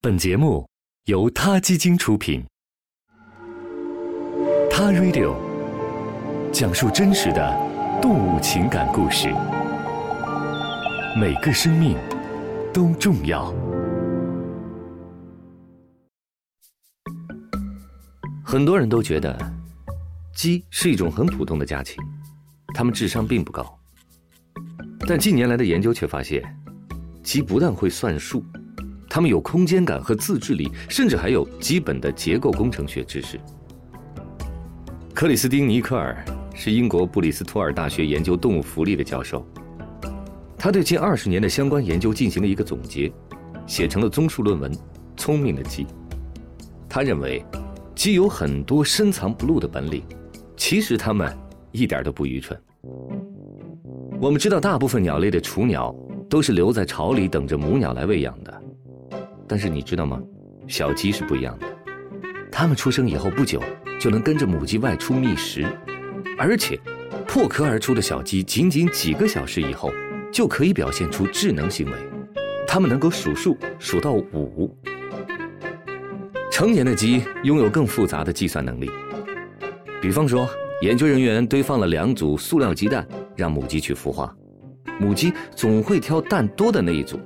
本节目由他基金出品，《他 Radio》讲述真实的动物情感故事，每个生命都重要。很多人都觉得鸡是一种很普通的家禽，它们智商并不高。但近年来的研究却发现，鸡不但会算数。他们有空间感和自制力，甚至还有基本的结构工程学知识。克里斯汀·尼克尔是英国布里斯托尔大学研究动物福利的教授，他对近二十年的相关研究进行了一个总结，写成了综述论文《聪明的鸡》。他认为，鸡有很多深藏不露的本领，其实它们一点都不愚蠢。我们知道，大部分鸟类的雏鸟都是留在巢里等着母鸟来喂养的。但是你知道吗？小鸡是不一样的，它们出生以后不久就能跟着母鸡外出觅食，而且破壳而出的小鸡仅仅几个小时以后就可以表现出智能行为，它们能够数数数到五。成年的鸡拥有更复杂的计算能力，比方说，研究人员堆放了两组塑料鸡蛋，让母鸡去孵化，母鸡总会挑蛋多的那一组。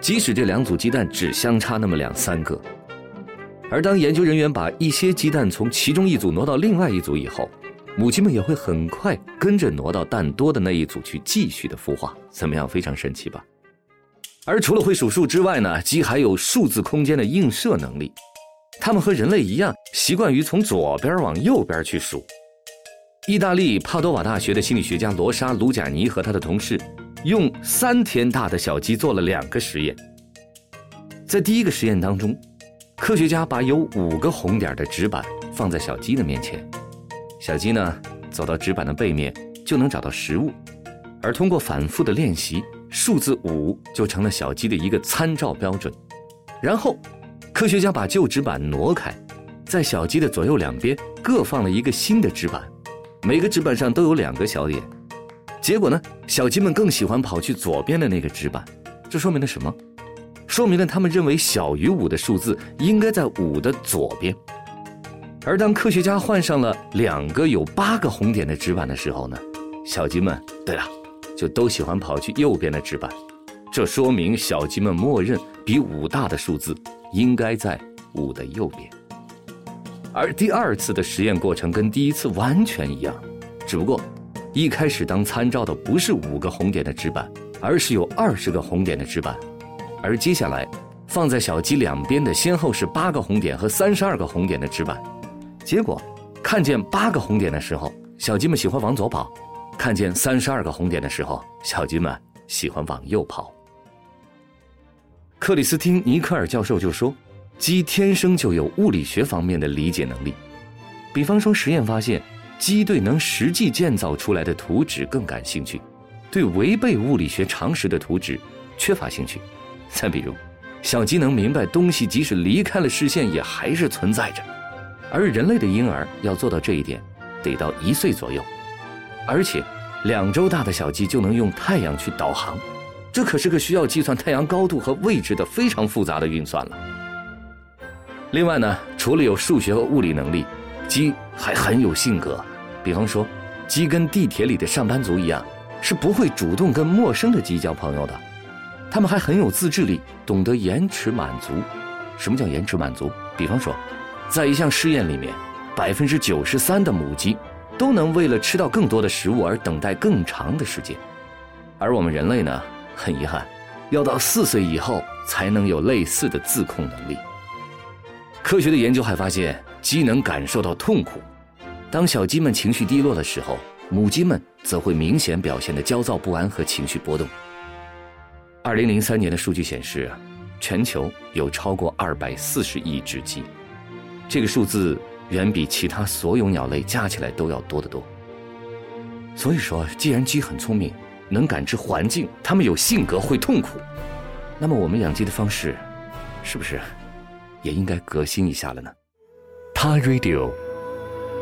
即使这两组鸡蛋只相差那么两三个，而当研究人员把一些鸡蛋从其中一组挪到另外一组以后，母鸡们也会很快跟着挪到蛋多的那一组去继续的孵化。怎么样？非常神奇吧？而除了会数数之外呢，鸡还有数字空间的映射能力。它们和人类一样，习惯于从左边往右边去数。意大利帕多瓦大学的心理学家罗莎·卢贾尼和他的同事。用三天大的小鸡做了两个实验。在第一个实验当中，科学家把有五个红点的纸板放在小鸡的面前，小鸡呢走到纸板的背面就能找到食物，而通过反复的练习，数字五就成了小鸡的一个参照标准。然后，科学家把旧纸板挪开，在小鸡的左右两边各放了一个新的纸板，每个纸板上都有两个小点。结果呢？小鸡们更喜欢跑去左边的那个纸板，这说明了什么？说明了他们认为小于五的数字应该在五的左边。而当科学家换上了两个有八个红点的纸板的时候呢？小鸡们，对了，就都喜欢跑去右边的纸板。这说明小鸡们默认比五大的数字应该在五的右边。而第二次的实验过程跟第一次完全一样，只不过。一开始当参照的不是五个红点的纸板，而是有二十个红点的纸板，而接下来放在小鸡两边的先后是八个红点和三十二个红点的纸板。结果看见八个红点的时候，小鸡们喜欢往左跑；看见三十二个红点的时候，小鸡们喜欢往右跑。克里斯汀·尼克尔教授就说：“鸡天生就有物理学方面的理解能力，比方说实验发现。”鸡对能实际建造出来的图纸更感兴趣，对违背物理学常识的图纸缺乏兴趣。再比如，小鸡能明白东西即使离开了视线也还是存在着，而人类的婴儿要做到这一点，得到一岁左右。而且，两周大的小鸡就能用太阳去导航，这可是个需要计算太阳高度和位置的非常复杂的运算了。另外呢，除了有数学和物理能力，鸡还很有性格。比方说，鸡跟地铁里的上班族一样，是不会主动跟陌生的鸡交朋友的。它们还很有自制力，懂得延迟满足。什么叫延迟满足？比方说，在一项试验里面，百分之九十三的母鸡都能为了吃到更多的食物而等待更长的时间，而我们人类呢，很遗憾，要到四岁以后才能有类似的自控能力。科学的研究还发现，鸡能感受到痛苦。当小鸡们情绪低落的时候，母鸡们则会明显表现的焦躁不安和情绪波动。二零零三年的数据显示，全球有超过二百四十亿只鸡，这个数字远比其他所有鸟类加起来都要多得多。所以说，既然鸡很聪明，能感知环境，它们有性格，会痛苦，那么我们养鸡的方式，是不是也应该革新一下了呢？他 Radio。